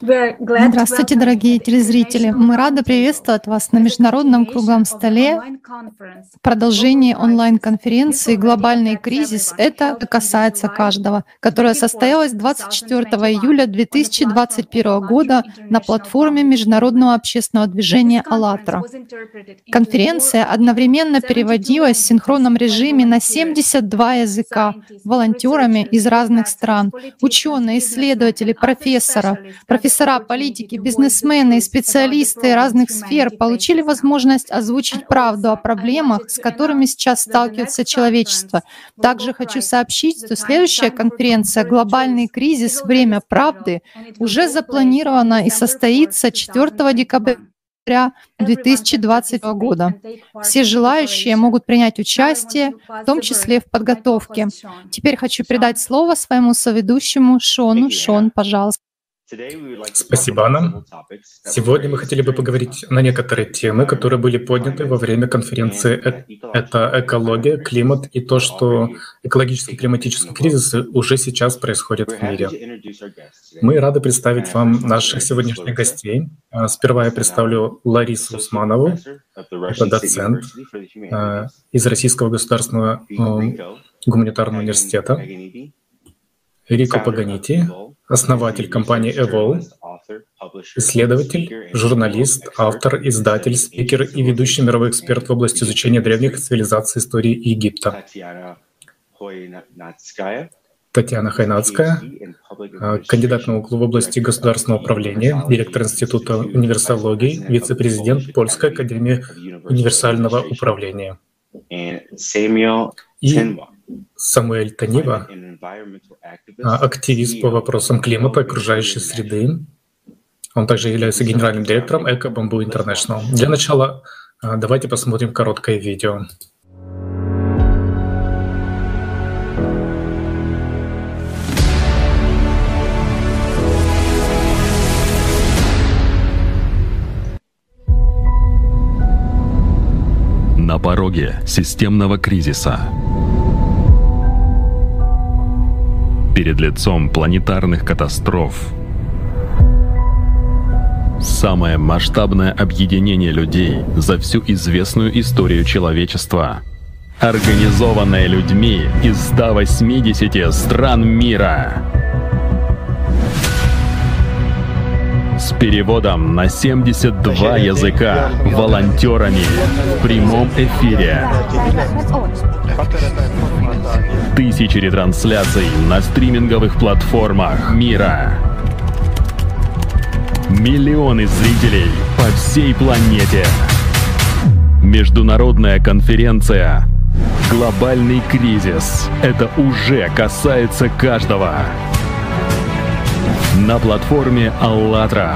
Здравствуйте, дорогие телезрители! Мы рады приветствовать вас на Международном круглом столе продолжение онлайн-конференции «Глобальный кризис. Это касается каждого», которая состоялась 24 июля 2021 года на платформе Международного общественного движения «АЛЛАТРА». Конференция одновременно переводилась в синхронном режиме на 72 языка волонтерами из разных стран, ученые, исследователи, исследователи, профессора, профессора политики, бизнесмены и специалисты разных сфер получили возможность озвучить правду о проблемах, с которыми сейчас сталкивается человечество. Также хочу сообщить, что следующая конференция «Глобальный кризис. Время правды» уже запланирована и состоится 4 декабря 2020 года. Все желающие могут принять участие, в том числе в подготовке. Теперь хочу передать слово своему соведущему Шону. Шон, пожалуйста. Спасибо, Анна. Сегодня мы хотели бы поговорить на некоторые темы, которые были подняты во время конференции. Э, это экология, климат и то, что экологический и климатический кризисы уже сейчас происходят в мире. Мы рады представить вам наших сегодняшних гостей. А, сперва я представлю Ларису Усманову, это доцент а, из Российского государственного гуманитарного университета. Рико Паганити, основатель компании Evol, исследователь, журналист, автор, издатель, спикер и ведущий мировой эксперт в области изучения древних цивилизаций истории Египта. Татьяна Хайнацкая, а, кандидат наук в области государственного управления, директор Института универсологии, вице-президент Польской академии универсального управления. И Самуэль Танива, а, активист по вопросам климата, окружающей среды. Он также является генеральным директором Эко Bamboo International. Для начала а, давайте посмотрим короткое видео. На пороге системного кризиса перед лицом планетарных катастроф. Самое масштабное объединение людей за всю известную историю человечества. Организованное людьми из 180 стран мира. С переводом на 72 языка волонтерами в прямом эфире. Тысячи ретрансляций на стриминговых платформах мира. Миллионы зрителей по всей планете. Международная конференция «Глобальный кризис». Это уже касается каждого. На платформе «АЛЛАТРА».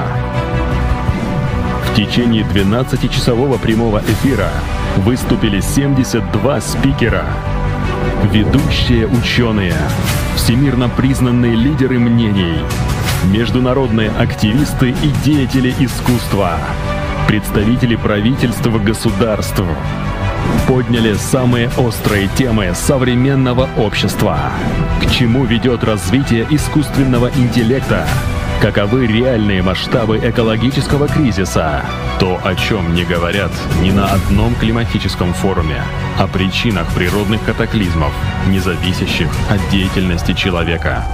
В течение 12-часового прямого эфира выступили 72 спикера – Ведущие ученые, всемирно признанные лидеры мнений, международные активисты и деятели искусства, представители правительства государств подняли самые острые темы современного общества. К чему ведет развитие искусственного интеллекта? Каковы реальные масштабы экологического кризиса? То, о чем не говорят ни на одном климатическом форуме, о причинах природных катаклизмов, не зависящих от деятельности человека.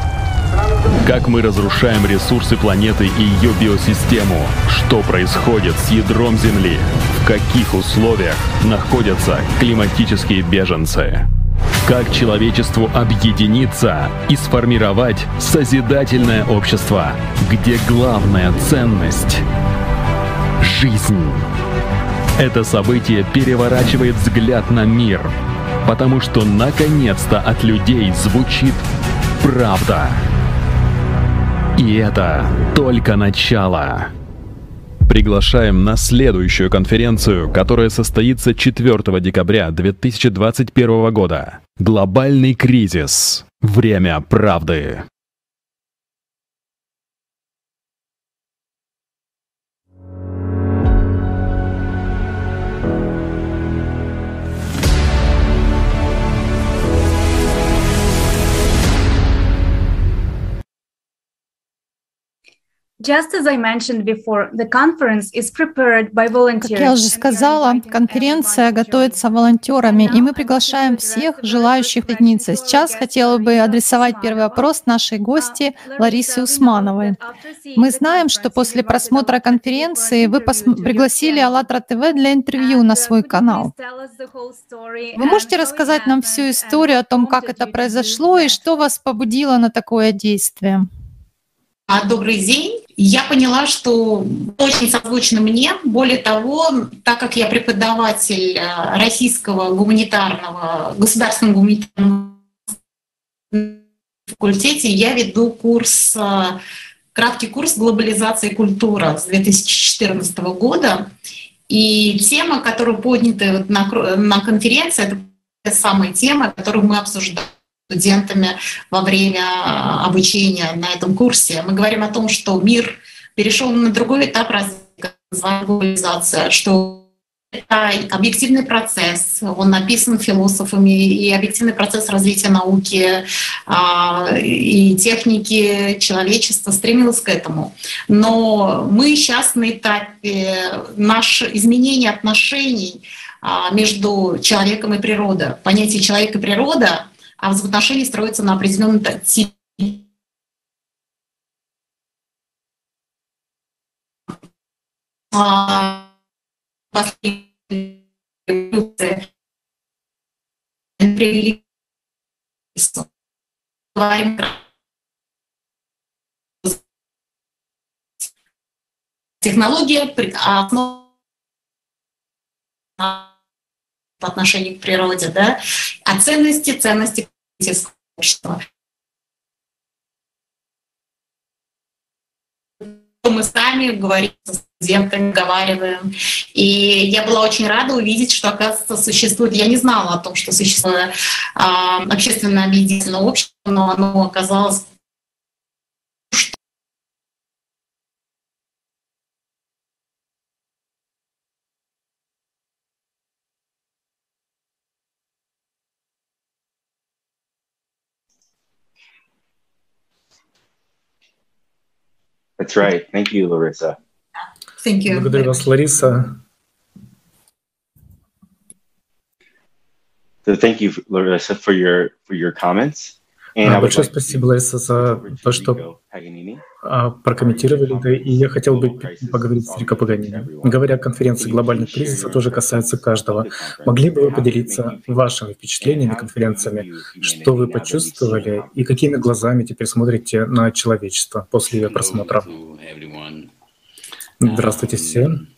Как мы разрушаем ресурсы планеты и ее биосистему? Что происходит с ядром Земли? В каких условиях находятся климатические беженцы? Как человечеству объединиться и сформировать созидательное общество, где главная ценность — жизнь. Это событие переворачивает взгляд на мир, потому что наконец-то от людей звучит правда. И это только начало. Приглашаем на следующую конференцию, которая состоится 4 декабря 2021 года. Глобальный кризис. Время правды. Как я уже сказала, конференция готовится волонтерами, и мы приглашаем всех желающих присоединиться. Сейчас хотела бы адресовать первый вопрос нашей гости Ларисе Усмановой. Мы знаем, что после просмотра конференции вы пригласили АЛЛАТРА ТВ для интервью на свой канал. Вы можете рассказать нам всю историю о том, как это произошло и что вас побудило на такое действие? А, добрый день. Я поняла, что очень созвучно мне. Более того, так как я преподаватель э, российского гуманитарного, государственного гуманитарного факультете, я веду курс, э, краткий курс глобализации и культура с 2014 года. И тема, которая поднята на, конференции, это самая тема, которую мы обсуждаем студентами во время обучения на этом курсе. Мы говорим о том, что мир перешел на другой этап развития, что это объективный процесс, он написан философами, и объективный процесс развития науки а, и техники человечества стремилось к этому. Но мы сейчас на этапе наше изменение отношений а, между человеком и природой. Понятие человека и природа а взаимоотношения строятся на определенном типе технология основа по отношению к природе, да, а ценности, ценности общества. Мы сами говорим с студентами, говорим, И я была очень рада увидеть, что, оказывается, существует... Я не знала о том, что существует э, общественное объединительное общество, но оно оказалось That's right. Thank you, Larissa. Thank you. Благодарю вас, Лариса. So thank you, Larissa, for your for your comments. А, большое спасибо, Лариса, за то, что а, прокомментировали это. И я хотел бы поговорить с Рико Паганини. Говоря о конференции глобальных кризисов, тоже касается каждого. Могли бы вы поделиться вашими впечатлениями конференциями? Что вы почувствовали и какими глазами теперь смотрите на человечество после ее просмотра? Здравствуйте всем.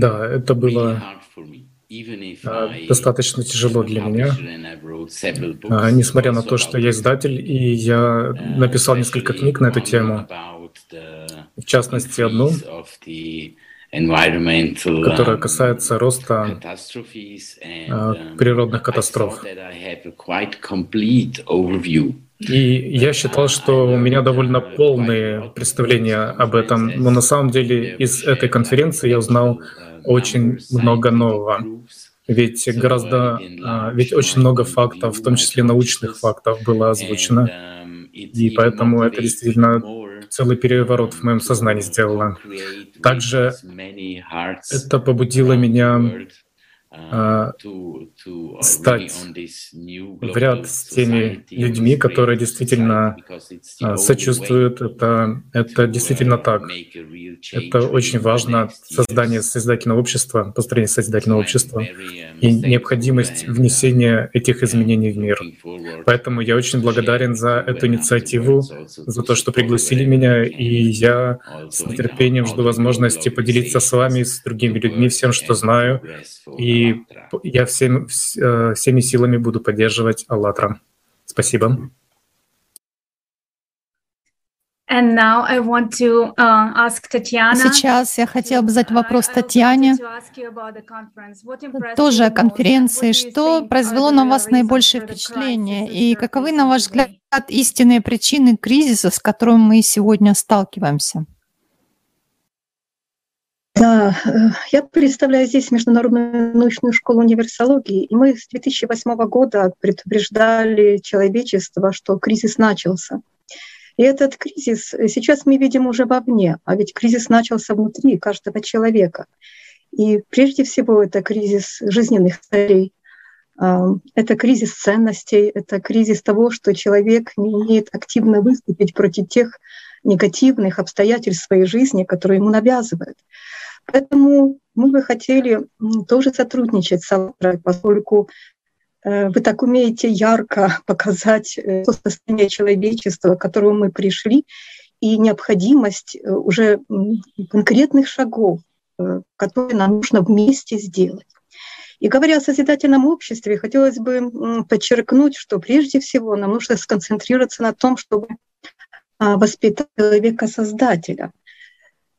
Да, это было достаточно тяжело для меня, а, несмотря на то, что я издатель, и я написал несколько книг на эту тему, в частности одну, которая касается роста а, природных катастроф. И я считал, что у меня довольно полные представления об этом, но на самом деле из этой конференции я узнал очень много нового. Ведь гораздо, а, ведь очень много фактов, в том числе научных фактов, было озвучено. И поэтому это действительно целый переворот в моем сознании сделало. Также это побудило меня стать в ряд с теми людьми, которые действительно а, сочувствуют. Это, это действительно так. Это очень важно, создание созидательного общества, построение созидательного общества и необходимость внесения этих изменений в мир. Поэтому я очень благодарен за эту инициативу, за то, что пригласили меня, и я с нетерпением жду возможности поделиться с вами, с другими людьми всем, что знаю, и я всем, э, всеми силами буду поддерживать «АЛЛАТРА». Спасибо. And now I want to, uh, ask Сейчас я хотела бы задать вопрос Татьяне, тоже о конференции. Что произвело на вас наибольшее впечатление? И каковы, на ваш взгляд, истинные причины кризиса, с которым мы сегодня сталкиваемся? Да, э, я представляю здесь Международную научную школу универсологии, и мы с 2008 года предупреждали человечество, что кризис начался. И этот кризис сейчас мы видим уже вовне, а ведь кризис начался внутри каждого человека. И прежде всего это кризис жизненных целей, это кризис ценностей, это кризис того, что человек не умеет активно выступить против тех негативных обстоятельств своей жизни, которые ему навязывают. Поэтому мы бы хотели тоже сотрудничать с автором, поскольку э, вы так умеете ярко показать э, то состояние человечества, к которому мы пришли, и необходимость э, уже конкретных шагов, которые нам нужно вместе сделать. И говоря о созидательном обществе, хотелось бы подчеркнуть, что прежде всего нам нужно сконцентрироваться на том, чтобы воспитать человека-создателя –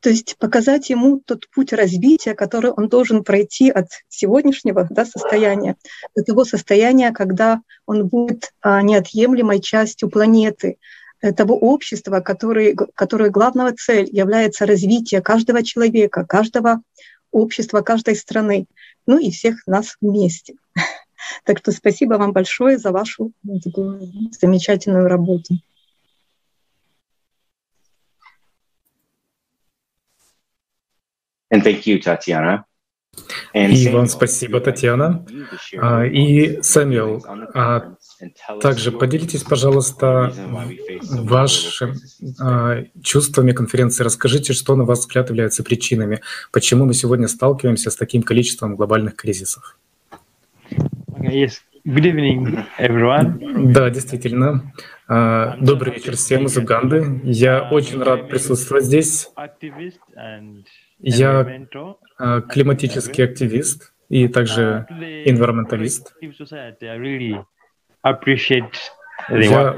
то есть показать ему тот путь развития, который он должен пройти от сегодняшнего да, состояния до того состояния, когда он будет а, неотъемлемой частью планеты, э, того общества, который, которое главного цель является развитие каждого человека, каждого общества, каждой страны, ну и всех нас вместе. Так что спасибо вам большое за вашу замечательную работу. And thank you, Tatiana. И вам спасибо, Татьяна. А, и, Сэмюэл, а также поделитесь, пожалуйста, вашими а, чувствами конференции. Расскажите, что, на ваш взгляд, является причинами, почему мы сегодня сталкиваемся с таким количеством глобальных кризисов. Yes. Good evening, everyone. Да, действительно. Добрый вечер всем из Уганды. Я очень рад присутствовать здесь. Я а, климатический активист и также environmentalist. Я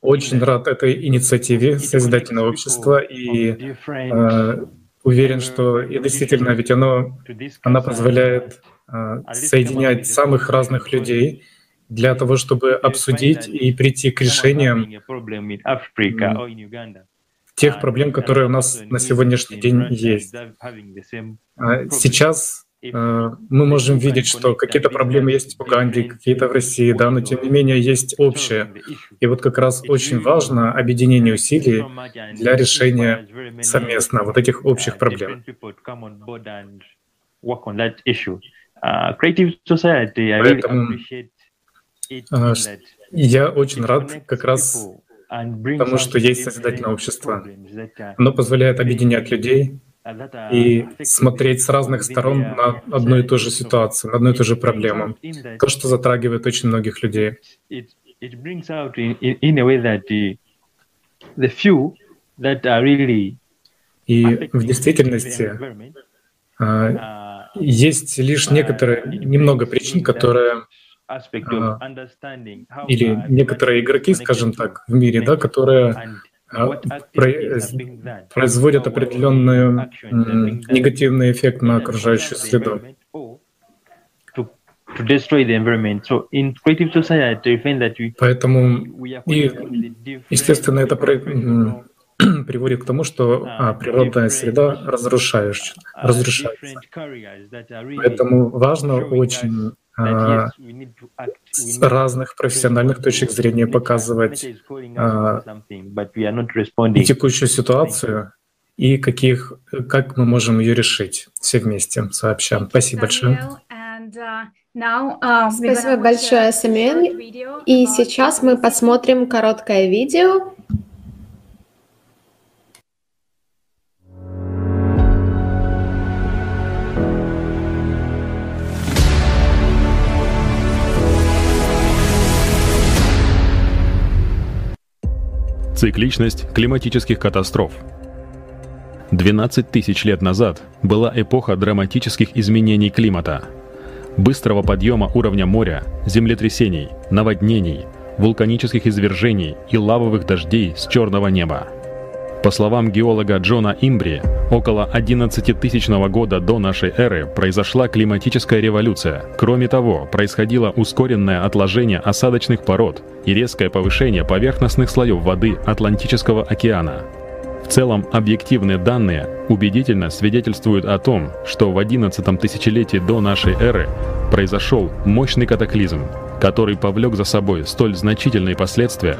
очень рад этой инициативе Созидательного общества и э, уверен, что и действительно, ведь оно, она позволяет э, соединять самых разных людей для того, чтобы обсудить и прийти к решениям тех проблем, которые у нас на сегодняшний день есть. А сейчас э, мы можем видеть, что какие-то проблемы есть в Уганде, какие-то в России, да, но тем не менее есть общее. И вот как раз очень важно объединение усилий для решения совместно вот этих общих проблем. Поэтому э, я очень рад как раз тому, что есть созидательное общество. Оно позволяет объединять людей и смотреть с разных сторон на одну и ту же ситуацию, на одну и ту же проблему. То, что затрагивает очень многих людей. И в действительности а, есть лишь некоторые, немного причин, которые или некоторые игроки, скажем так, в мире, да, которые а, производят определенный негативный эффект на окружающую среду. Поэтому, и, естественно, это приводит к тому, что а, природная среда разрушаешь, разрушается. Поэтому важно очень с разных профессиональных точек зрения показывать и текущую ситуацию, и каких, как мы можем ее решить все вместе сообща. Спасибо большое. Спасибо большое, Самюэль. И сейчас мы посмотрим короткое видео, Цикличность климатических катастроф. 12 тысяч лет назад была эпоха драматических изменений климата, быстрого подъема уровня моря, землетрясений, наводнений, вулканических извержений и лавовых дождей с черного неба. По словам геолога Джона Имбри, около 11 тысячного года до нашей эры произошла климатическая революция. Кроме того, происходило ускоренное отложение осадочных пород и резкое повышение поверхностных слоев воды Атлантического океана. В целом, объективные данные убедительно свидетельствуют о том, что в 11 тысячелетии до нашей эры произошел мощный катаклизм, который повлек за собой столь значительные последствия,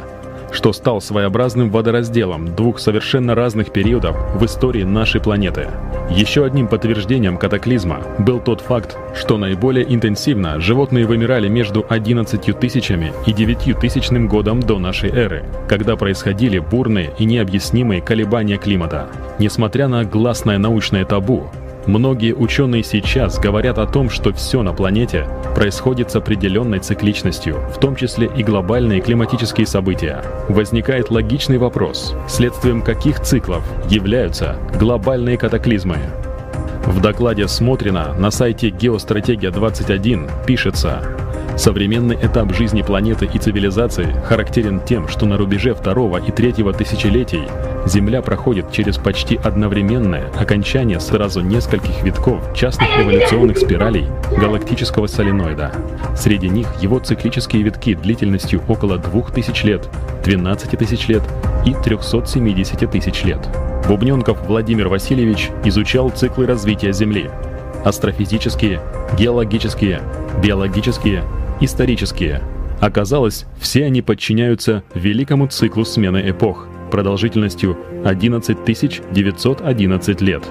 что стал своеобразным водоразделом двух совершенно разных периодов в истории нашей планеты. Еще одним подтверждением катаклизма был тот факт, что наиболее интенсивно животные вымирали между 11 тысячами и 9 тысячным годом до нашей эры, когда происходили бурные и необъяснимые колебания климата. Несмотря на гласное научное табу, Многие ученые сейчас говорят о том, что все на планете происходит с определенной цикличностью, в том числе и глобальные климатические события. Возникает логичный вопрос, следствием каких циклов являются глобальные катаклизмы. В докладе Смотрина на сайте «Геостратегия-21» пишется, Современный этап жизни планеты и цивилизации характерен тем, что на рубеже второго и третьего тысячелетий Земля проходит через почти одновременное окончание сразу нескольких витков частных эволюционных спиралей галактического соленоида. Среди них его циклические витки длительностью около 2000 лет, 12 тысяч лет и 370 тысяч лет. Бубненков Владимир Васильевич изучал циклы развития Земли. Астрофизические, геологические, биологические исторические. Оказалось, все они подчиняются великому циклу смены эпох продолжительностью 11 911 лет.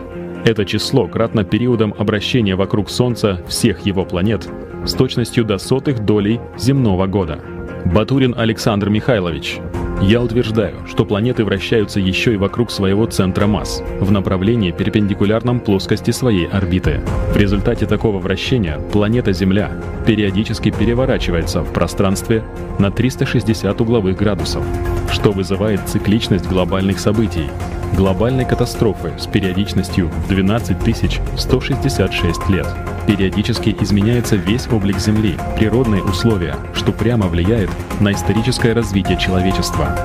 Это число кратно периодом обращения вокруг Солнца всех его планет с точностью до сотых долей земного года. Батурин Александр Михайлович, я утверждаю, что планеты вращаются еще и вокруг своего центра масс, в направлении перпендикулярном плоскости своей орбиты. В результате такого вращения планета Земля периодически переворачивается в пространстве на 360 угловых градусов, что вызывает цикличность глобальных событий, глобальной катастрофы с периодичностью в 12 166 лет. Периодически изменяется весь облик Земли, природные условия, что прямо влияет на историческое развитие человечества.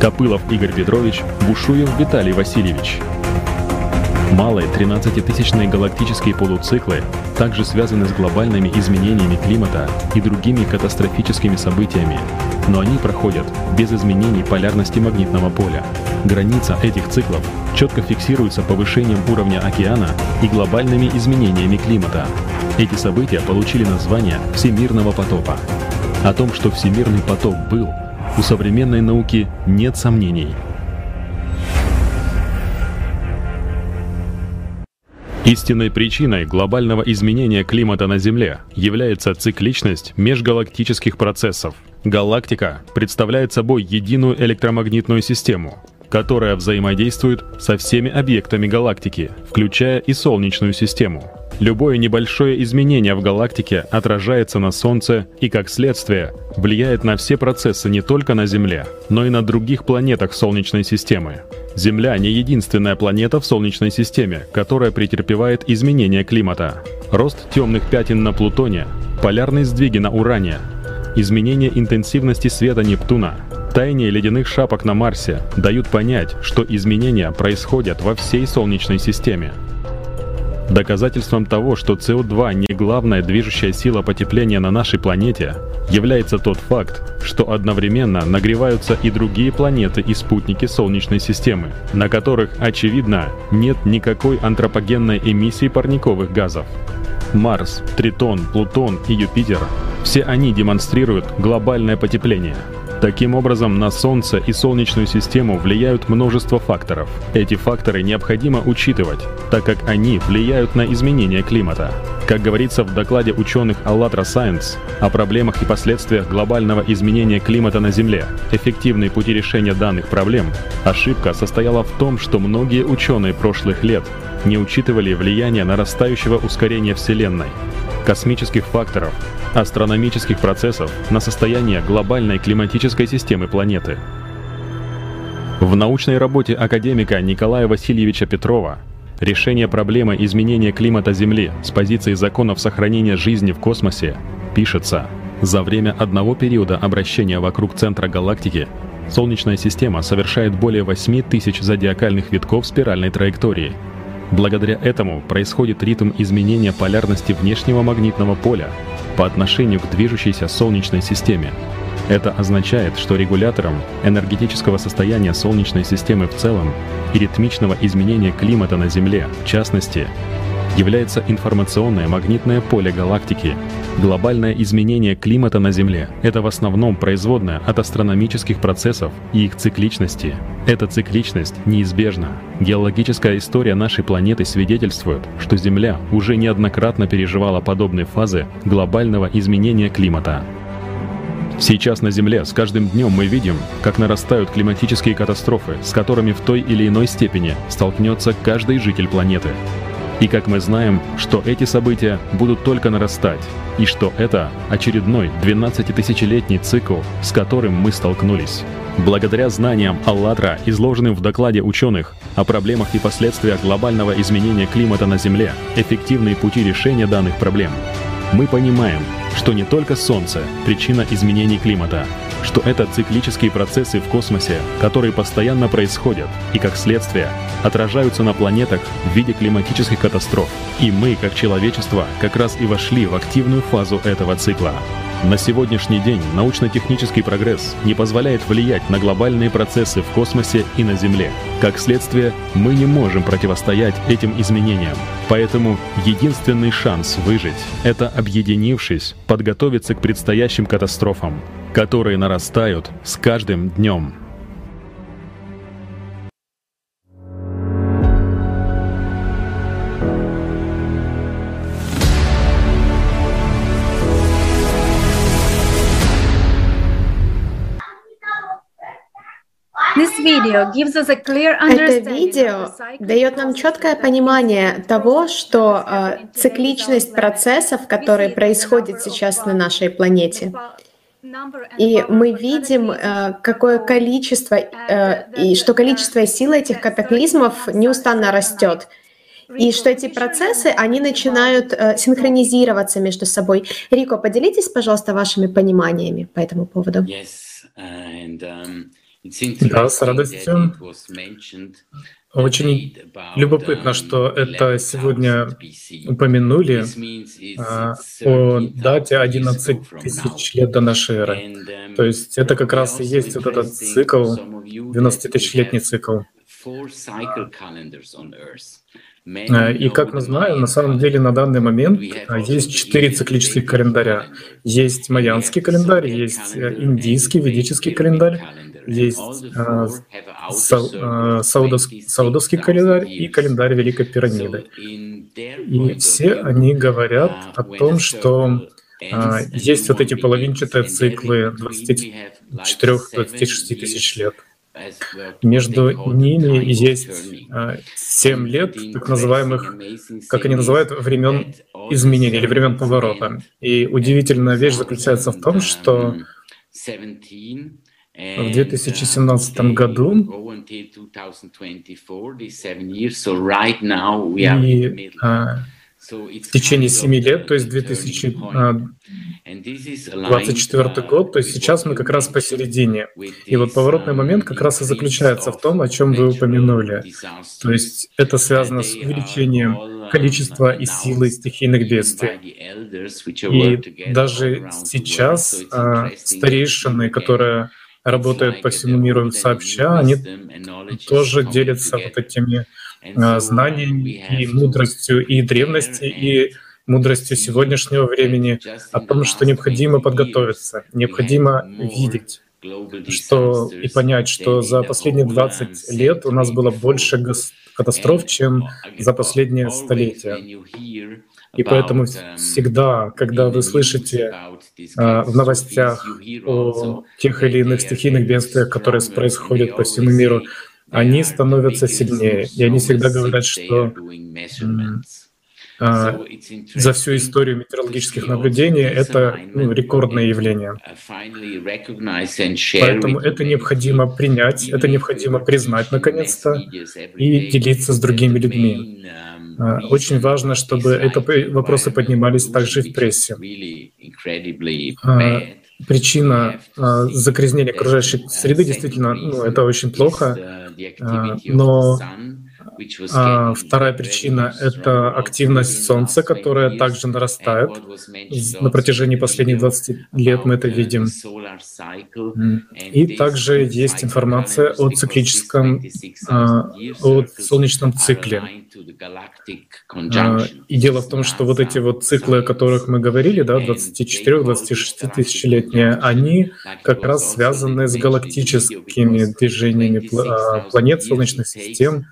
Копылов Игорь Петрович, Бушуев Виталий Васильевич. Малые 13-тысячные галактические полуциклы также связаны с глобальными изменениями климата и другими катастрофическими событиями, но они проходят без изменений полярности магнитного поля. Граница этих циклов четко фиксируется повышением уровня океана и глобальными изменениями климата. Эти события получили название Всемирного потопа. О том, что Всемирный потоп был, у современной науки нет сомнений – Истинной причиной глобального изменения климата на Земле является цикличность межгалактических процессов. Галактика представляет собой единую электромагнитную систему, которая взаимодействует со всеми объектами галактики, включая и Солнечную систему. Любое небольшое изменение в галактике отражается на Солнце и, как следствие, влияет на все процессы не только на Земле, но и на других планетах Солнечной системы. Земля не единственная планета в Солнечной системе, которая претерпевает изменения климата. Рост темных пятен на Плутоне, полярные сдвиги на Уране, изменение интенсивности света Нептуна, таяние ледяных шапок на Марсе дают понять, что изменения происходят во всей Солнечной системе. Доказательством того, что СО2 не главная движущая сила потепления на нашей планете, является тот факт, что одновременно нагреваются и другие планеты и спутники Солнечной системы, на которых, очевидно, нет никакой антропогенной эмиссии парниковых газов. Марс, Тритон, Плутон и Юпитер – все они демонстрируют глобальное потепление – Таким образом, на Солнце и Солнечную систему влияют множество факторов. Эти факторы необходимо учитывать, так как они влияют на изменение климата. Как говорится в докладе ученых ALLATRA Science о проблемах и последствиях глобального изменения климата на Земле, эффективные пути решения данных проблем, ошибка состояла в том, что многие ученые прошлых лет не учитывали влияние нарастающего ускорения Вселенной, космических факторов, астрономических процессов на состояние глобальной климатической системы планеты. В научной работе академика Николая Васильевича Петрова «Решение проблемы изменения климата Земли с позиции законов сохранения жизни в космосе» пишется «За время одного периода обращения вокруг центра галактики Солнечная система совершает более 8 тысяч зодиакальных витков спиральной траектории – Благодаря этому происходит ритм изменения полярности внешнего магнитного поля по отношению к движущейся Солнечной системе. Это означает, что регулятором энергетического состояния Солнечной системы в целом и ритмичного изменения климата на Земле, в частности, является информационное магнитное поле галактики. Глобальное изменение климата на Земле — это в основном производное от астрономических процессов и их цикличности. Эта цикличность неизбежна. Геологическая история нашей планеты свидетельствует, что Земля уже неоднократно переживала подобные фазы глобального изменения климата. Сейчас на Земле с каждым днем мы видим, как нарастают климатические катастрофы, с которыми в той или иной степени столкнется каждый житель планеты. И как мы знаем, что эти события будут только нарастать, и что это очередной 12-тысячелетний цикл, с которым мы столкнулись. Благодаря знаниям «АЛЛАТРА», изложенным в докладе ученых о проблемах и последствиях глобального изменения климата на Земле, эффективные пути решения данных проблем, мы понимаем, что не только Солнце — причина изменений климата, что это циклические процессы в космосе, которые постоянно происходят и, как следствие, отражаются на планетах в виде климатических катастроф. И мы, как человечество, как раз и вошли в активную фазу этого цикла. На сегодняшний день научно-технический прогресс не позволяет влиять на глобальные процессы в космосе и на Земле. Как следствие, мы не можем противостоять этим изменениям. Поэтому единственный шанс выжить — это, объединившись, подготовиться к предстоящим катастрофам, которые нарастают с каждым днем. Это видео дает нам четкое понимание того, что э, цикличность процессов, которые происходят сейчас на нашей планете, и мы видим, э, какое количество, э, и что количество и сила этих катаклизмов неустанно растет. И что эти процессы, они начинают э, синхронизироваться между собой. Рико, поделитесь, пожалуйста, вашими пониманиями по этому поводу. Yes, and, um... Да, с радостью. Очень любопытно, что это сегодня упомянули а, о дате 11 тысяч лет до нашей эры. То есть это как раз и есть вот этот цикл, 12-тысячелетний цикл. Э, и как мы знаем, на самом деле на данный момент э, есть четыре циклических календаря. Есть майянский календарь, есть э, индийский ведический календарь, есть саудовский, саудовский календарь и календарь Великой пирамиды. И все они говорят о том, что есть вот эти половинчатые циклы 24-26 тысяч лет. Между ними есть а, семь лет так называемых, как они называют, времен изменения или времен поворота. И удивительная вещь заключается в том, что в 2017 году и в течение семи лет, то есть 2024 а, год, то есть сейчас мы как раз посередине. И вот поворотный момент как раз и заключается в том, о чем вы упомянули. То есть это связано с увеличением количества и силы стихийных бедствий. И даже сейчас а, старейшины, которые работают по всему миру сообща, они тоже делятся вот этими знаниями и мудростью и древности, и мудростью сегодняшнего времени о том, что необходимо подготовиться, необходимо видеть что и понять, что за последние 20 лет у нас было больше катастроф, чем за последние столетия. И поэтому всегда, когда вы слышите э, в новостях о тех или иных стихийных бедствиях, которые происходят по всему миру, они становятся сильнее. И они всегда говорят, что а, за всю историю метеорологических наблюдений это ну, рекордное явление. Поэтому это необходимо принять, это необходимо признать наконец-то и делиться с другими людьми. А, очень важно, чтобы эти вопросы поднимались также в прессе причина загрязнения окружающей среды действительно, ну, это очень плохо. the eh, activity uh, no, of the sun? Вторая причина — это активность Солнца, которая также нарастает. На протяжении последних 20 лет мы это видим. И также есть информация о циклическом, а, о солнечном цикле. А, и дело в том, что вот эти вот циклы, о которых мы говорили, да, 24-26 тысячелетние, они как раз связаны с галактическими движениями планет, солнечных систем,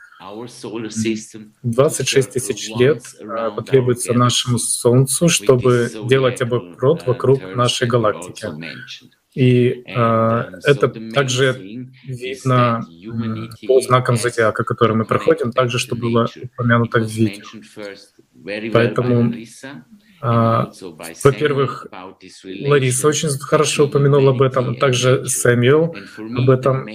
26 тысяч лет а, потребуется нашему Солнцу, чтобы делать оборот вокруг нашей галактики. И э, это также видно по знакам зодиака, который мы проходим, также, что было упомянуто в видео. Поэтому а, во-первых, Лариса очень хорошо упомянула об этом, также Сэмюэл об этом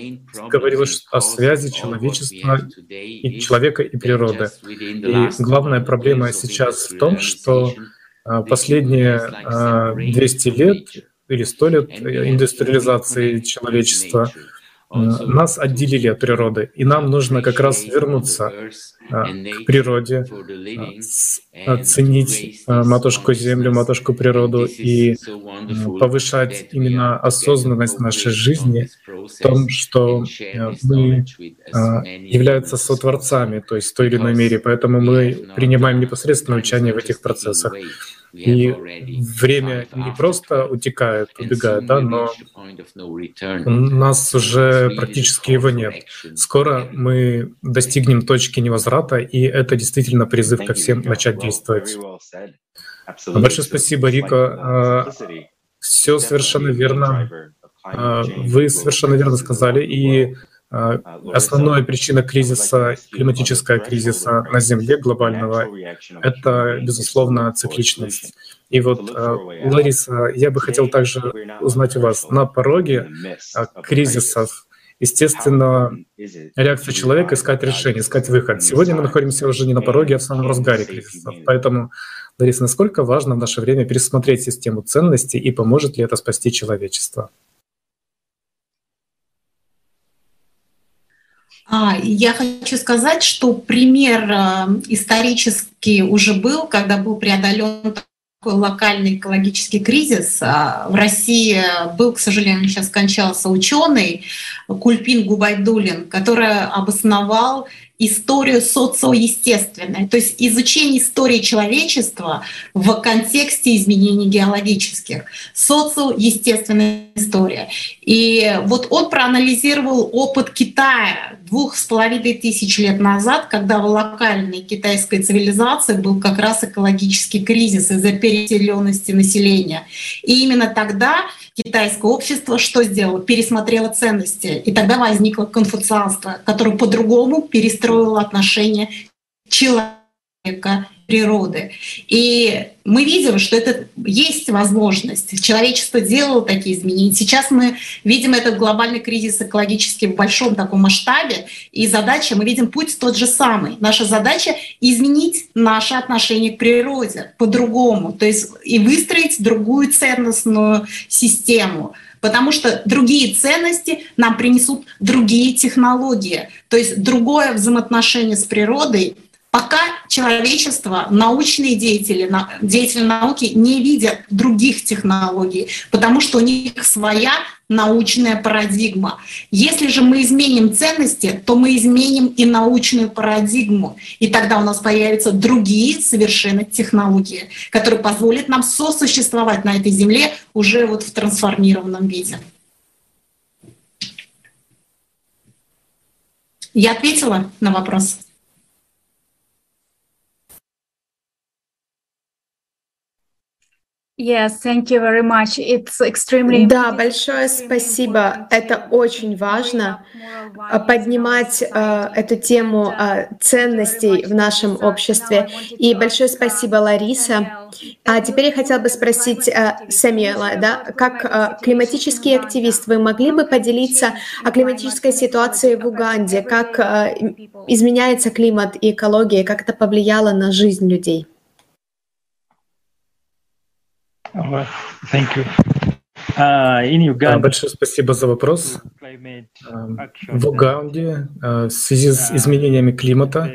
говорил о связи человечества и человека и природы. И главная проблема сейчас в том, что а, последние 200 а, лет или 100 лет индустриализации человечества нас отделили от природы, и нам нужно как раз вернуться а, к природе, а, оценить а, матушку Землю, матушку природу и повышать именно осознанность нашей жизни в том, что мы являются сотворцами, то есть в той или иной мере. Поэтому мы принимаем непосредственное участие в этих процессах. И время не просто утекает, убегает, да, но у нас уже практически его нет. Скоро мы достигнем точки невозврата, и это действительно призыв ко всем начать действовать. Большое спасибо, Рика. Все совершенно верно. Вы совершенно верно сказали. И а, основная причина кризиса, климатического кризиса на Земле глобального, это, безусловно, цикличность. И вот, а, Лариса, я бы хотел также узнать у вас, на пороге а, кризисов, естественно, реакция человека — искать решение, искать выход. Сегодня мы находимся уже не на пороге, а в самом разгаре кризисов. Поэтому, Лариса, насколько важно в наше время пересмотреть систему ценностей и поможет ли это спасти человечество? А, я хочу сказать, что пример э, исторически уже был, когда был преодолен локальный экологический кризис. А, в России был, к сожалению, сейчас скончался ученый Кульпин Губайдулин, который обосновал историю социоестественной, то есть изучение истории человечества в контексте изменений геологических, социоестественная история. И вот он проанализировал опыт Китая двух с половиной тысяч лет назад, когда в локальной китайской цивилизации был как раз экологический кризис из-за переселенности населения. И именно тогда китайское общество что сделало? Пересмотрело ценности. И тогда возникло конфуцианство, которое по-другому перестроило отношения человека природы. И мы видим, что это есть возможность. Человечество делало такие изменения. Сейчас мы видим этот глобальный кризис экологический в большом таком масштабе, и задача, мы видим путь тот же самый. Наша задача — изменить наше отношение к природе по-другому, то есть и выстроить другую ценностную систему потому что другие ценности нам принесут другие технологии, то есть другое взаимоотношение с природой, Пока человечество, научные деятели, деятели науки не видят других технологий, потому что у них своя научная парадигма. Если же мы изменим ценности, то мы изменим и научную парадигму. И тогда у нас появятся другие совершенно технологии, которые позволят нам сосуществовать на этой Земле уже вот в трансформированном виде. Я ответила на вопрос? Yes, thank you very much. It's extremely да, большое спасибо. Это очень важно а, поднимать uh, эту тему uh, ценностей в нашем обществе. И большое спасибо, Лариса. А теперь я хотела бы спросить uh, Самиэла, да, как uh, климатический активист, вы могли бы поделиться о климатической ситуации в Уганде, как uh, изменяется климат и экология, как это повлияло на жизнь людей? Thank you. Uh, большое спасибо за вопрос. В Уганде в связи с изменениями климата.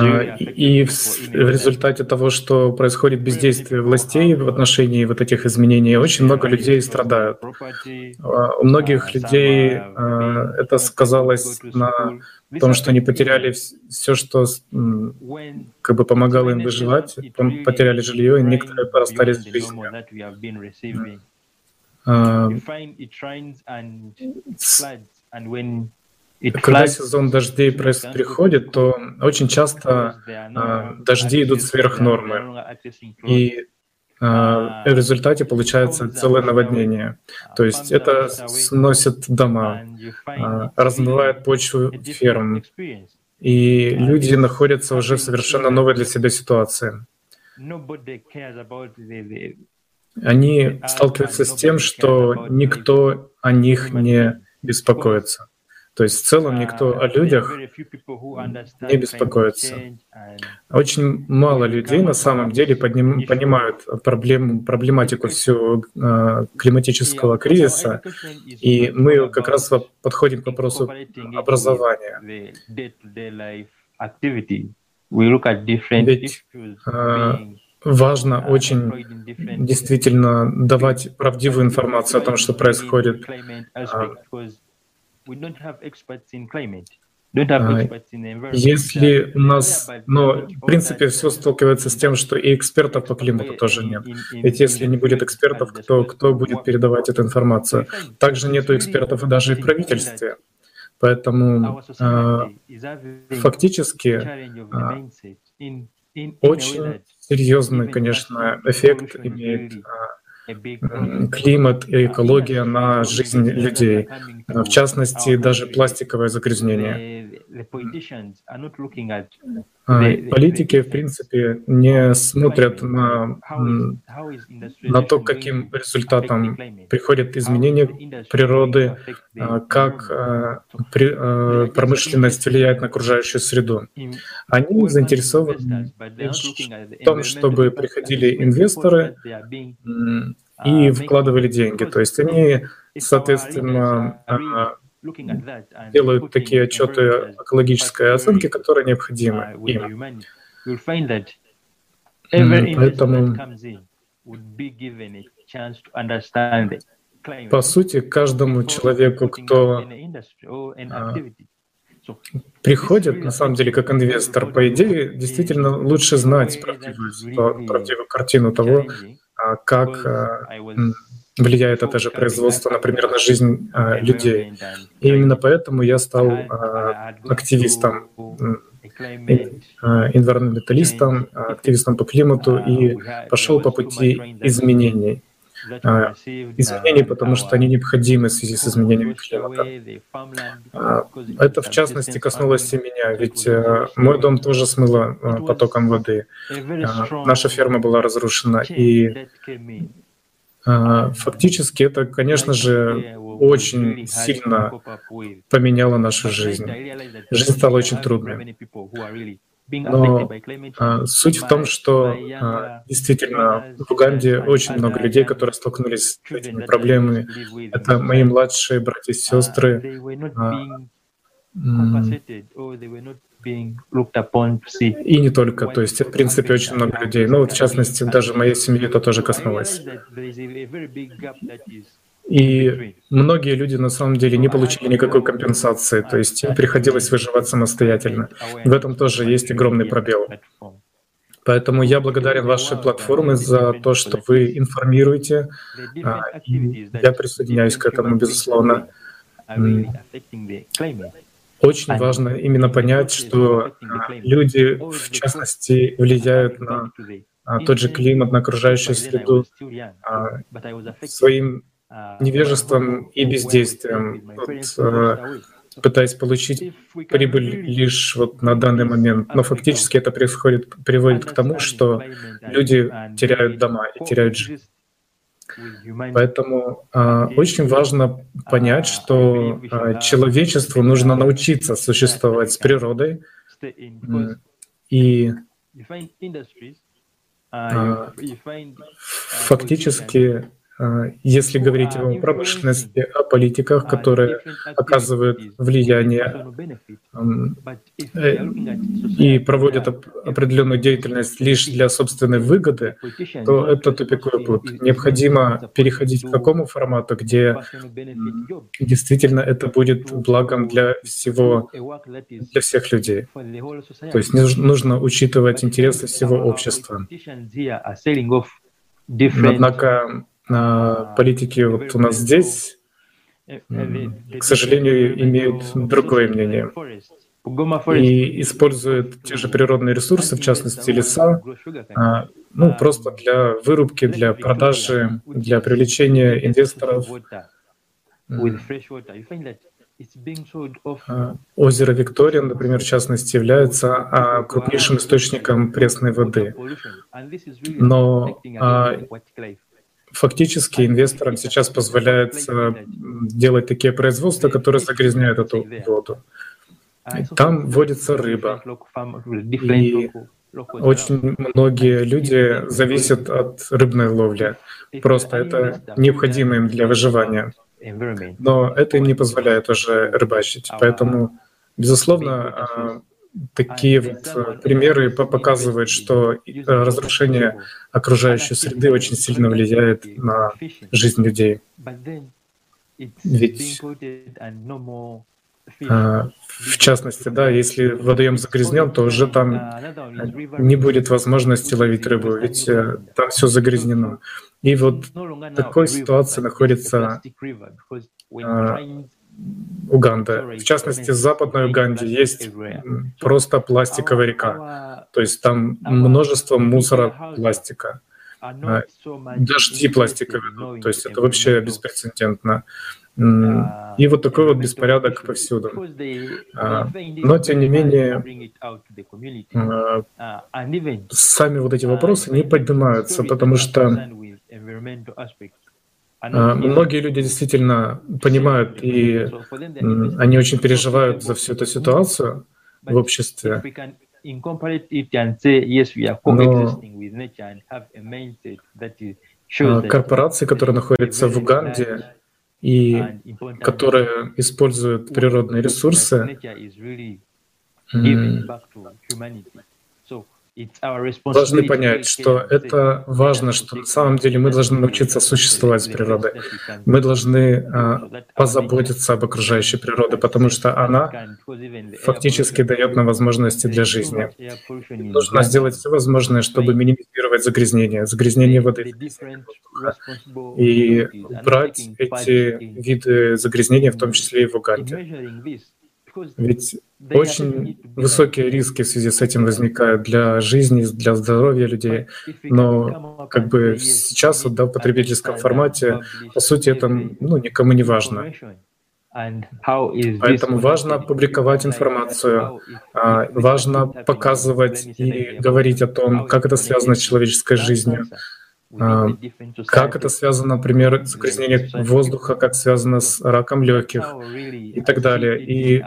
а, и в, результате того, что происходит бездействие властей в отношении вот этих изменений, очень много людей страдают. А, у многих людей а, это сказалось на том, что они потеряли все, что как бы помогало им выживать, потеряли жилье, и некоторые расстались с жизнью. Когда сезон дождей приходит, то очень часто э, дожди идут сверх нормы. И э, в результате получается целое наводнение. То есть это сносит дома, размывает почву ферм. И люди находятся уже в совершенно новой для себя ситуации. Они сталкиваются с тем, что никто о них не беспокоится. То есть в целом никто о людях не беспокоится. Очень мало людей на самом деле подним, понимают проблему, проблематику всего э, климатического кризиса, и мы как раз подходим к вопросу образования. Ведь э, важно очень действительно давать правдивую информацию о том, что происходит если у нас, но в принципе все сталкивается с тем, что и экспертов по климату тоже нет. Ведь если не будет экспертов, кто, кто будет передавать эту информацию? Также нет экспертов даже и в правительстве. Поэтому э, фактически э, очень серьезный, конечно, эффект имеет климат и экология на жизнь людей, в частности, даже пластиковое загрязнение. А, политики, в принципе, не смотрят на, на то, каким результатом приходят изменения природы, а, как промышленность влияет на окружающую среду. Они заинтересованы в том, чтобы приходили инвесторы и вкладывали деньги. То есть они, соответственно, делают такие отчеты экологической оценки, которые необходимы им. Поэтому, по сути, каждому человеку, кто а, приходит, на самом деле, как инвестор, по идее, действительно лучше знать правдивую, правдивую картину того, а, как влияет это же производство, например, на жизнь а, людей. И именно поэтому я стал а, активистом, а, энвиронменталистом, активистом по климату и пошел по пути изменений. Изменений, потому что они необходимы в связи с изменением климата. Это, в частности, коснулось и меня, ведь мой дом тоже смыло потоком воды. Наша ферма была разрушена, и а, фактически это, конечно же, очень сильно поменяло нашу жизнь. Жизнь стала очень трудной. Но а, суть в том, что а, действительно в Уганде очень много людей, которые столкнулись с этими проблемами. Это мои младшие братья и сестры. А, и не только, то есть, в принципе, очень много людей. Ну, вот, в частности, даже моей семьи это тоже коснулось. И многие люди на самом деле не получили никакой компенсации, то есть им приходилось выживать самостоятельно. В этом тоже есть огромный пробел. Поэтому я благодарен вашей платформе за то, что вы информируете. А, я присоединяюсь к этому, безусловно. Очень важно именно понять, что а, люди, в частности, влияют на а, тот же климат, на окружающую среду а, своим невежеством и бездействием, вот, пытаясь получить прибыль лишь вот на данный момент. Но фактически это происходит, приводит к тому, что люди теряют дома и теряют жизнь. Поэтому э, очень важно понять, что э, человечеству нужно научиться существовать с природой. И фактически а, если говорить о промышленности, о политиках, которые оказывают влияние э, и проводят определенную деятельность лишь для собственной выгоды, то это тупиковый путь. Необходимо переходить к такому формату, где действительно это будет благом для всего, для всех людей. То есть нужно учитывать интересы всего общества. Однако политики вот у нас здесь, к сожалению, имеют другое мнение. И используют те же природные ресурсы, в частности леса, а, ну, просто для вырубки, для продажи, для привлечения инвесторов. А, озеро Виктория, например, в частности, является а, крупнейшим источником пресной воды. Но фактически инвесторам сейчас позволяется делать такие производства, которые загрязняют эту воду. Там водится рыба. И очень многие люди зависят от рыбной ловли. Просто это необходимо им для выживания. Но это им не позволяет уже рыбачить. Поэтому, безусловно, такие вот примеры показывают, что разрушение окружающей среды очень сильно влияет на жизнь людей. Ведь а, в частности, да, если водоем загрязнен, то уже там не будет возможности ловить рыбу, ведь э, там все загрязнено. И вот в такой ситуации находится Уганда. В частности, в Западной Уганде есть просто пластиковая река. То есть там множество мусора пластика. А, дожди пластиковые. То есть это вообще беспрецедентно. И вот такой вот беспорядок повсюду. А, но, тем не менее, а, сами вот эти вопросы не поднимаются, потому что многие люди действительно понимают, и они очень переживают за всю эту ситуацию в обществе. Но корпорации, которые находятся в Уганде и которые используют природные ресурсы, должны понять, что это важно, что на самом деле мы должны научиться существовать с природой. Мы должны а, позаботиться об окружающей природе, потому что она фактически дает нам возможности для жизни. Нужно сделать все возможное, чтобы минимизировать загрязнение, загрязнение воды и брать эти виды загрязнения, в том числе и в Уганде. Ведь очень высокие риски в связи с этим возникают для жизни, для здоровья людей. Но как бы сейчас да, в потребительском формате, по сути, это ну, никому не важно. Поэтому важно публиковать информацию, а, важно показывать и говорить о том, как это связано с человеческой жизнью. А, как это связано, например, с загрязнением воздуха, как связано с раком легких и так далее. И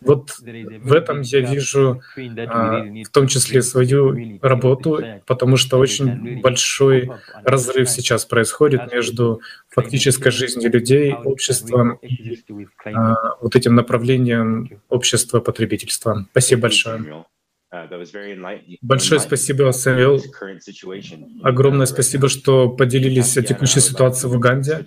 вот в этом я вижу а, в том числе свою работу, потому что очень большой разрыв сейчас происходит между фактической жизнью людей, обществом и а, вот этим направлением общества потребительства. Спасибо большое. Uh, Большое спасибо, Сэмюэл. Огромное спасибо, что поделились о текущей ситуации в Уганде.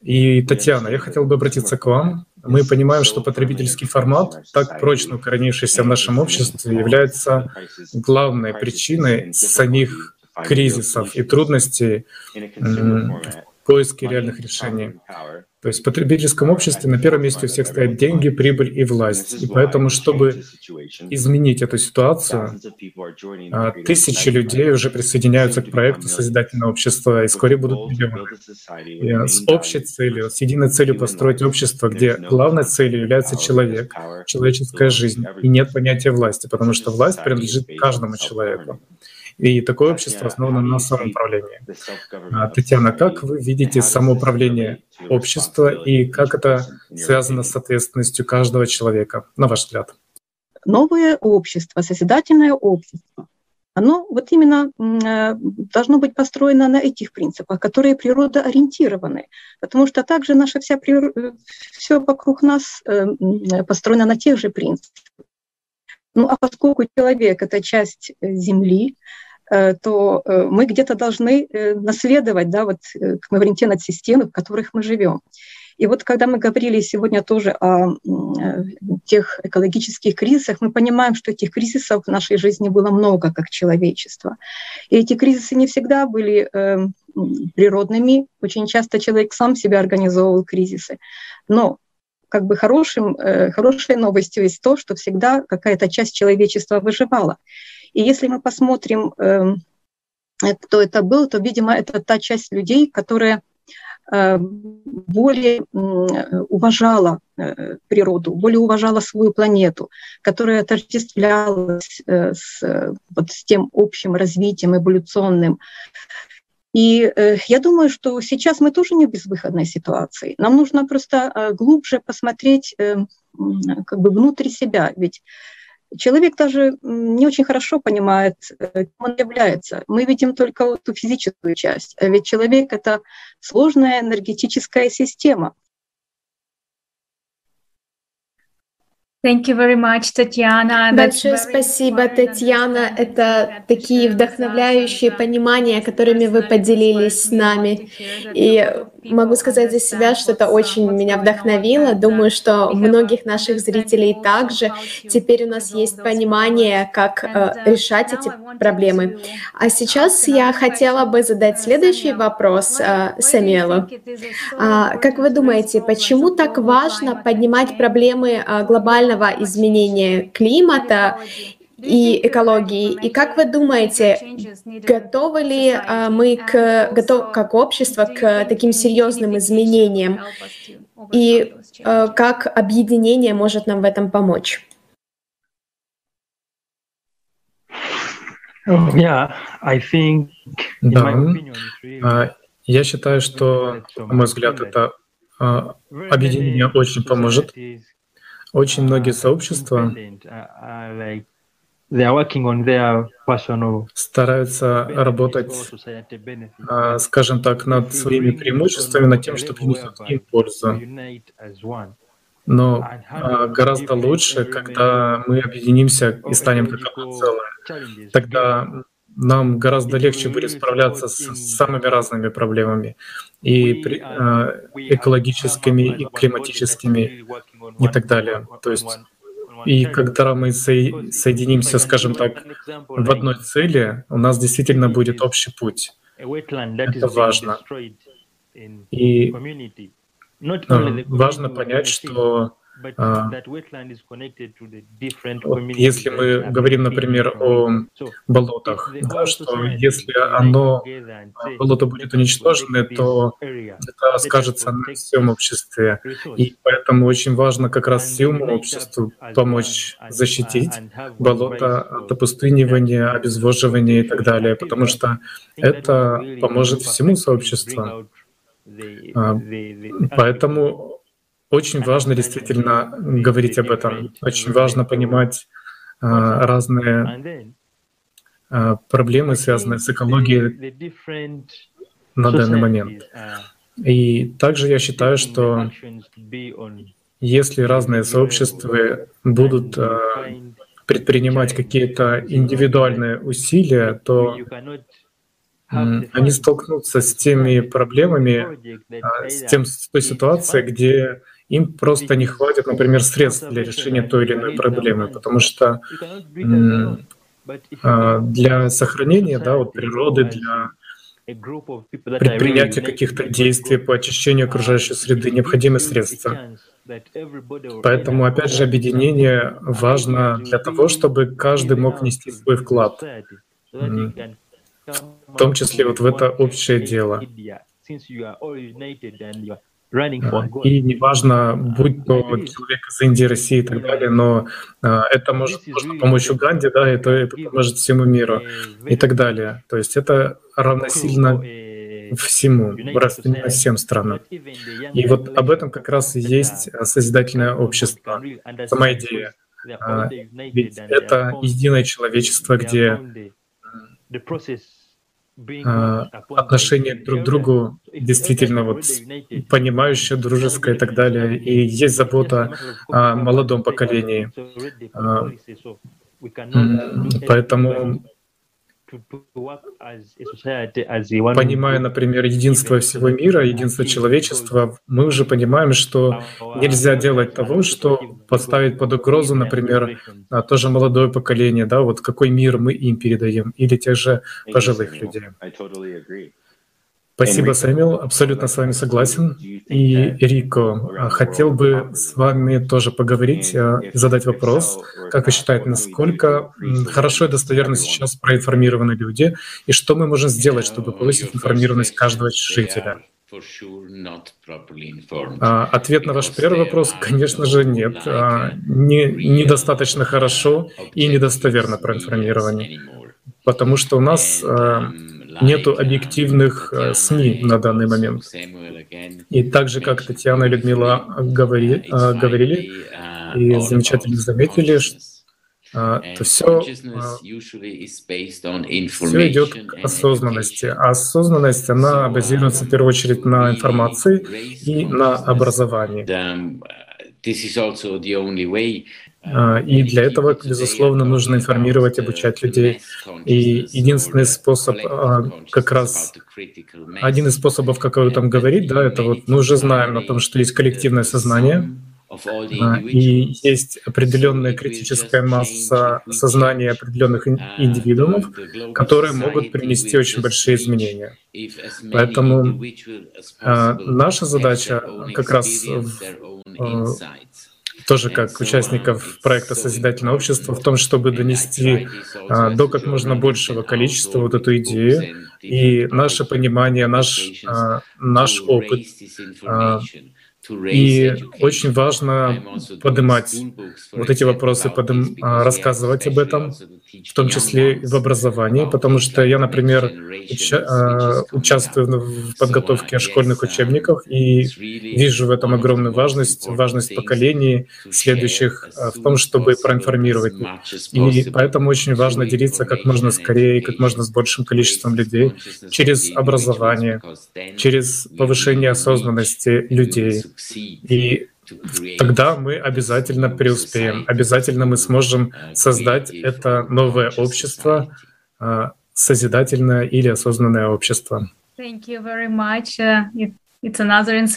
И, Татьяна, я хотел бы обратиться к вам. Мы понимаем, что потребительский формат, так прочно укоренившийся в нашем обществе, является главной причиной самих кризисов и трудностей в поиске реальных решений. То есть в потребительском обществе на первом месте у всех стоят деньги, прибыль и власть. И поэтому, чтобы изменить эту ситуацию, а, тысячи людей уже присоединяются к проекту Созидательного общества, и вскоре будут миллионы. С общей целью, с единой целью построить общество, где главной целью является человек, человеческая жизнь, и нет понятия власти, потому что власть принадлежит каждому человеку. И такое общество основано на самоуправлении. А, Татьяна, как вы видите самоуправление общества и как это связано с ответственностью каждого человека, на ваш взгляд? Новое общество, созидательное общество оно вот именно э, должно быть построено на этих принципах, которые природоориентированы, потому что также наша вся природа, все вокруг нас э, построено на тех же принципах. Ну а поскольку человек — это часть Земли, э, то мы где-то должны наследовать, да, вот, мы говорим, те надсистемы, в которых мы живем. И вот когда мы говорили сегодня тоже о э, тех экологических кризисах, мы понимаем, что этих кризисов в нашей жизни было много как человечество. И эти кризисы не всегда были э, природными. Очень часто человек сам себя организовывал кризисы. Но как бы хорошим, э, хорошей новостью есть то, что всегда какая-то часть человечества выживала. И если мы посмотрим, кто это был, то, видимо, это та часть людей, которая Э, более уважала э, природу, более уважала свою планету, которая отождествлялась э, с, вот, с тем общим развитием эволюционным. И я думаю, что сейчас мы тоже не в безвыходной ситуации. Нам нужно просто глубже посмотреть как бы внутрь себя. Ведь человек даже не очень хорошо понимает, э, кем он является. Мы видим только вот ту физическую часть, а ведь человек — это сложная энергетическая система. Thank you very much, Татьяна. Большое спасибо, Татьяна. Это такие вдохновляющие понимания, которыми вы поделились с нами. И могу сказать за себя, что это очень меня вдохновило. Думаю, что многих наших зрителей также. Теперь у нас есть понимание, как э, решать эти проблемы. А сейчас я хотела бы задать следующий вопрос э, Самиэлу. А, как вы думаете, почему так важно поднимать проблемы э, глобального изменения климата и экологии. И как вы думаете, готовы ли а, мы к, готов, как общество к таким серьезным изменениям? И а, как объединение может нам в этом помочь? Yeah, I think, да. А, я считаю, что, на мой взгляд, это объединение очень поможет очень многие сообщества стараются работать, а, скажем так, над своими преимуществами, над тем, что принесет им пользу. Но а, гораздо лучше, когда мы объединимся и станем как одно целое. Тогда нам гораздо легче будет справляться с самыми разными проблемами, и э, экологическими, и климатическими, и так далее. То есть, и когда мы соединимся, скажем так, в одной цели, у нас действительно будет общий путь. Это важно. И важно понять, что а, если мы говорим, например, о болотах, да, что если оно, а, болото будет уничтожено, то это скажется на всем обществе. И поэтому очень важно как раз всему обществу помочь защитить болото от опустынивания, обезвоживания и так далее, потому что это поможет всему сообществу. А, поэтому очень важно действительно говорить об этом. Очень важно понимать а, разные а, проблемы, связанные с экологией на данный момент. И также я считаю, что если разные сообщества будут а, предпринимать какие-то индивидуальные усилия, то они столкнутся с теми проблемами, с, тем, с той ситуацией, где им просто не хватит, например, средств для решения той или иной проблемы, потому что а, для сохранения да, вот природы, для предпринятия каких-то действий по очищению окружающей среды необходимы средства. Поэтому, опять же, объединение важно для того, чтобы каждый мог внести свой вклад, в том числе вот в это общее дело. И неважно, будь то человек из Индии, России и так далее, но а, это может, может помочь Уганде, да, это, это поможет всему миру и так далее. То есть это равносильно всему, равносильно всем странам. И вот об этом как раз и есть созидательное общество, сама идея. А, ведь это единое человечество, где а, отношение друг к другу действительно вот понимающее, дружеское и так далее. И есть забота о молодом поколении. А, поэтому Понимая, например, единство всего мира, единство человечества, мы уже понимаем, что нельзя делать того, что поставить под угрозу, например, а, тоже молодое поколение, да, вот какой мир мы им передаем, или тех же пожилых людей. Спасибо, Сэмюэл, абсолютно с вами согласен. И Рико, а, хотел бы с вами тоже поговорить, а, задать вопрос. Как вы считаете, насколько хорошо и достоверно сейчас проинформированы люди, и что мы можем сделать, чтобы повысить информированность каждого жителя? А, ответ на ваш первый вопрос, конечно же, нет. Не, недостаточно хорошо и недостоверно проинформированы. Потому что у нас нету объективных э, СМИ на данный момент. И так же, как Татьяна и Людмила говори, э, говорили и замечательно заметили, что то все, все идет к осознанности. А осознанность, она базируется в первую очередь на информации и на образовании. А, и для этого, безусловно, нужно информировать, обучать людей. И единственный способ а, как раз, один из способов, как вы там говорить, да, это вот мы уже знаем о том, что есть коллективное сознание, а, и есть определенная критическая масса сознания определенных индивидуумов, которые могут принести очень большие изменения. Поэтому наша задача как раз в тоже как участников проекта «Созидательное общество» в том, чтобы донести а, до как можно большего количества вот эту идею и наше понимание, наш, а, наш опыт. А, и очень важно поднимать вот эти вопросы, подым, рассказывать об этом, в том числе и в образовании, потому что я, например, уча- а, участвую в подготовке школьных учебников и вижу в этом огромную важность, важность поколений следующих а, в том, чтобы проинформировать их. И поэтому очень важно делиться как можно скорее и как можно с большим количеством людей через образование, через повышение осознанности людей. И тогда мы обязательно преуспеем, обязательно мы сможем создать это новое общество, а, созидательное или осознанное общество. Thank you very much. Uh,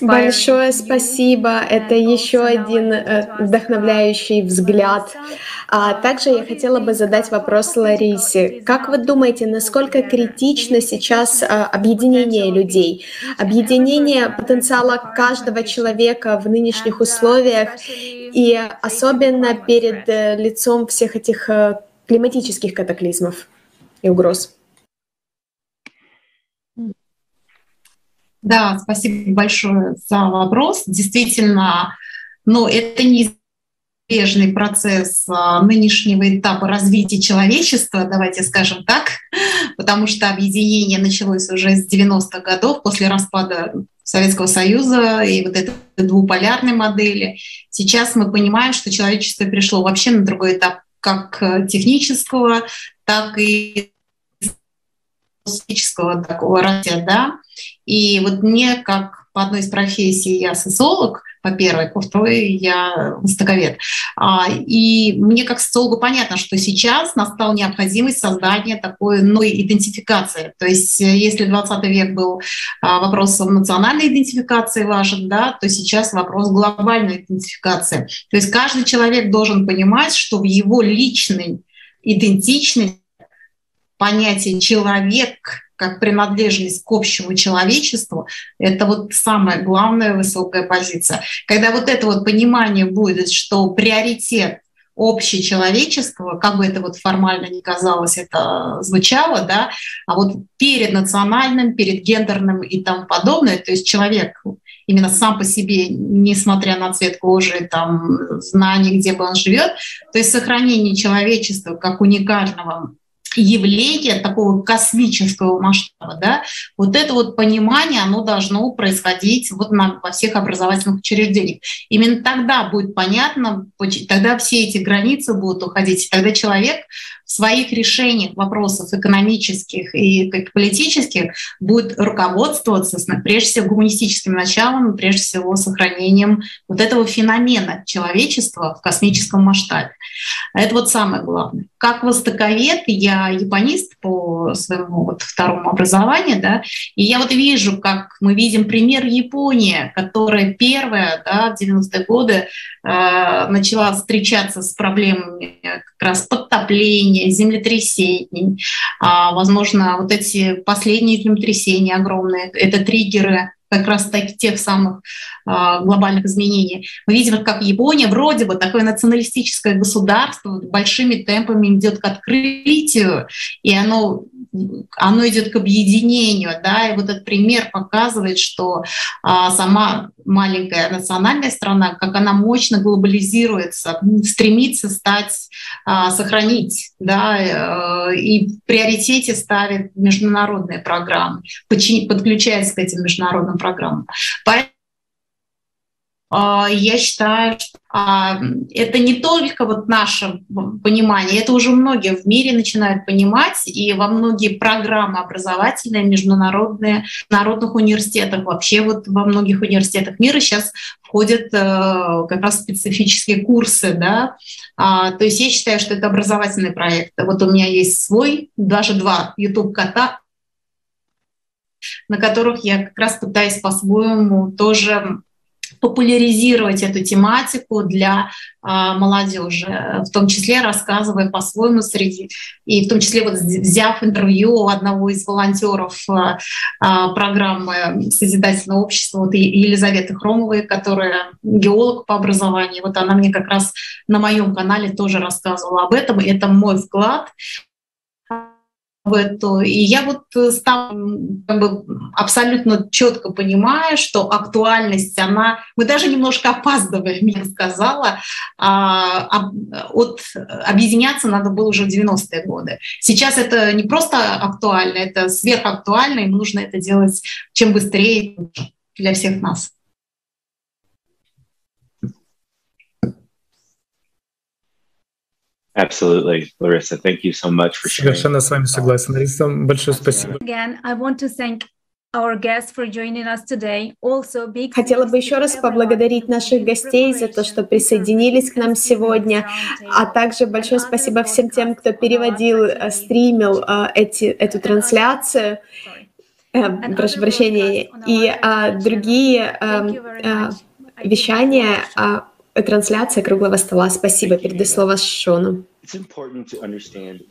Большое спасибо. Это еще один э, вдохновляющий взгляд. А также я хотела бы задать вопрос Ларисе. Как вы думаете, насколько критично сейчас э, объединение людей, объединение потенциала каждого человека в нынешних условиях и особенно перед э, лицом всех этих климатических катаклизмов и угроз? Да, спасибо большое за вопрос. Действительно, но это неизбежный процесс а, нынешнего этапа развития человечества, давайте скажем так, потому что объединение началось уже с 90-х годов после распада Советского Союза и вот этой двуполярной модели. Сейчас мы понимаем, что человечество пришло вообще на другой этап как технического, так и такого развития, да. И вот мне, как по одной из профессий, я социолог, по первой, по второй я востоковед. А, и мне как социологу понятно, что сейчас настала необходимость создания такой новой идентификации. То есть э, если 20 век был а, вопросом национальной идентификации важен, да, то сейчас вопрос глобальной идентификации. То есть каждый человек должен понимать, что в его личной идентичности понятие «человек» как принадлежность к общему человечеству, это вот самая главная высокая позиция. Когда вот это вот понимание будет, что приоритет общечеловеческого, как бы это вот формально не казалось, это звучало, да, а вот перед национальным, перед гендерным и тому подобное, то есть человек именно сам по себе, несмотря на цвет кожи, там, знаний, где бы он живет, то есть сохранение человечества как уникального явление такого космического масштаба, да, вот это вот понимание, оно должно происходить вот на, во всех образовательных учреждениях. Именно тогда будет понятно, тогда все эти границы будут уходить, тогда человек своих решениях вопросов экономических и политических будет руководствоваться прежде всего гуманистическим началом, прежде всего сохранением вот этого феномена человечества в космическом масштабе. Это вот самое главное. Как востоковед, я японист по своему вот второму образованию, да, и я вот вижу, как мы видим пример Японии, которая первая да, в 90-е годы э, начала встречаться с проблемами как раз подтопления, землетрясений. А, возможно, вот эти последние землетрясения огромные, это триггеры как раз таки тех самых а, глобальных изменений. Мы видим, как Япония вроде бы такое националистическое государство большими темпами идет к открытию, и оно оно идет к объединению, да, и вот этот пример показывает, что а, сама маленькая национальная страна, как она мощно глобализируется, стремится стать, а, сохранить, да, э, и в приоритете ставит международные программы, подключается к этим международным программам. Поэтому я считаю, что а, это не только вот наше понимание, это уже многие в мире начинают понимать, и во многие программы образовательные, международные, народных университетах, вообще вот во многих университетах мира сейчас входят э, как раз специфические курсы, да, а, то есть я считаю, что это образовательный проект. Вот у меня есть свой, даже два YouTube-кота, на которых я как раз пытаюсь по-своему тоже популяризировать эту тематику для а, молодежи, в том числе рассказывая по-своему среди, и в том числе вот взяв интервью у одного из волонтеров а, а, программы Созидательного общества, вот Елизаветы Хромовой, которая геолог по образованию, вот она мне как раз на моем канале тоже рассказывала об этом, и это мой вклад в эту. И я вот э, стала как бы, абсолютно четко понимаю, что актуальность, она... Мы даже немножко опаздываем, я сказала. А, от объединяться надо было уже в 90-е годы. Сейчас это не просто актуально, это сверхактуально, и нужно это делать чем быстрее для всех нас. Absolutely, Larissa. Thank you so much for sharing. Совершенно с вами согласен, Лариса. Большое спасибо. Again, I want to thank Хотела бы еще раз поблагодарить наших гостей за то, что присоединились к нам сегодня, а также большое спасибо всем тем, кто переводил, э, стримил э, эти, эту трансляцию. Э, прошу прощения. И а, другие а, а, вещания а, трансляция круглого стола. Спасибо. Передаю слово Шону.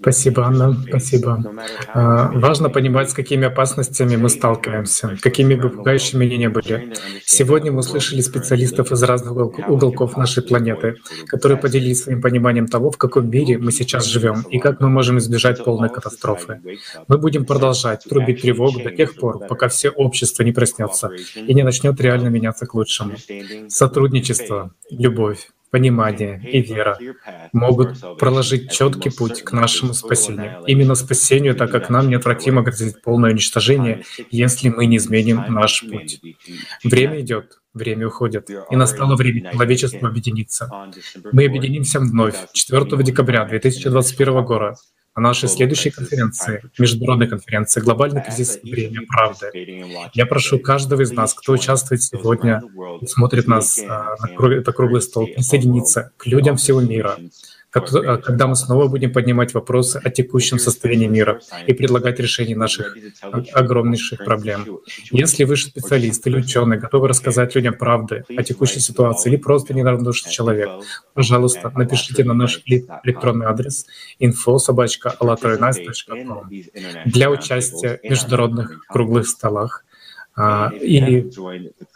Спасибо, Анна, спасибо. А, важно понимать, с какими опасностями мы сталкиваемся, какими бы пугающими они ни были. Сегодня мы услышали специалистов из разных уголков нашей планеты, которые поделились своим пониманием того, в каком мире мы сейчас живем и как мы можем избежать полной катастрофы. Мы будем продолжать трубить тревогу до тех пор, пока все общество не проснется и не начнет реально меняться к лучшему. Сотрудничество, любовь, понимание и вера могут проложить четкий путь к нашему спасению. Именно спасению, так как нам неотвратимо грозит полное уничтожение, если мы не изменим наш путь. Время идет, время уходит, и настало время человечеству объединиться. Мы объединимся вновь 4 декабря 2021 года на нашей следующей конференции, международной конференции «Глобальный кризис время правды». Я прошу каждого из нас, кто участвует сегодня и смотрит нас а, на этот круглый стол, присоединиться к людям всего мира, когда мы снова будем поднимать вопросы о текущем состоянии мира и предлагать решение наших огромнейших проблем. Если вы специалист или ученый, готовы рассказать людям правды о текущей ситуации или просто неравнодушный человек, пожалуйста, напишите на наш электронный адрес info для участия в международных круглых столах или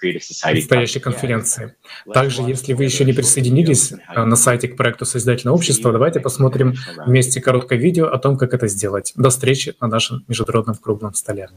предстоящей конференции. Также, если вы еще не присоединились а, на сайте к проекту Созидательного общества, давайте посмотрим вместе короткое видео о том, как это сделать. До встречи на нашем международном круглом столе.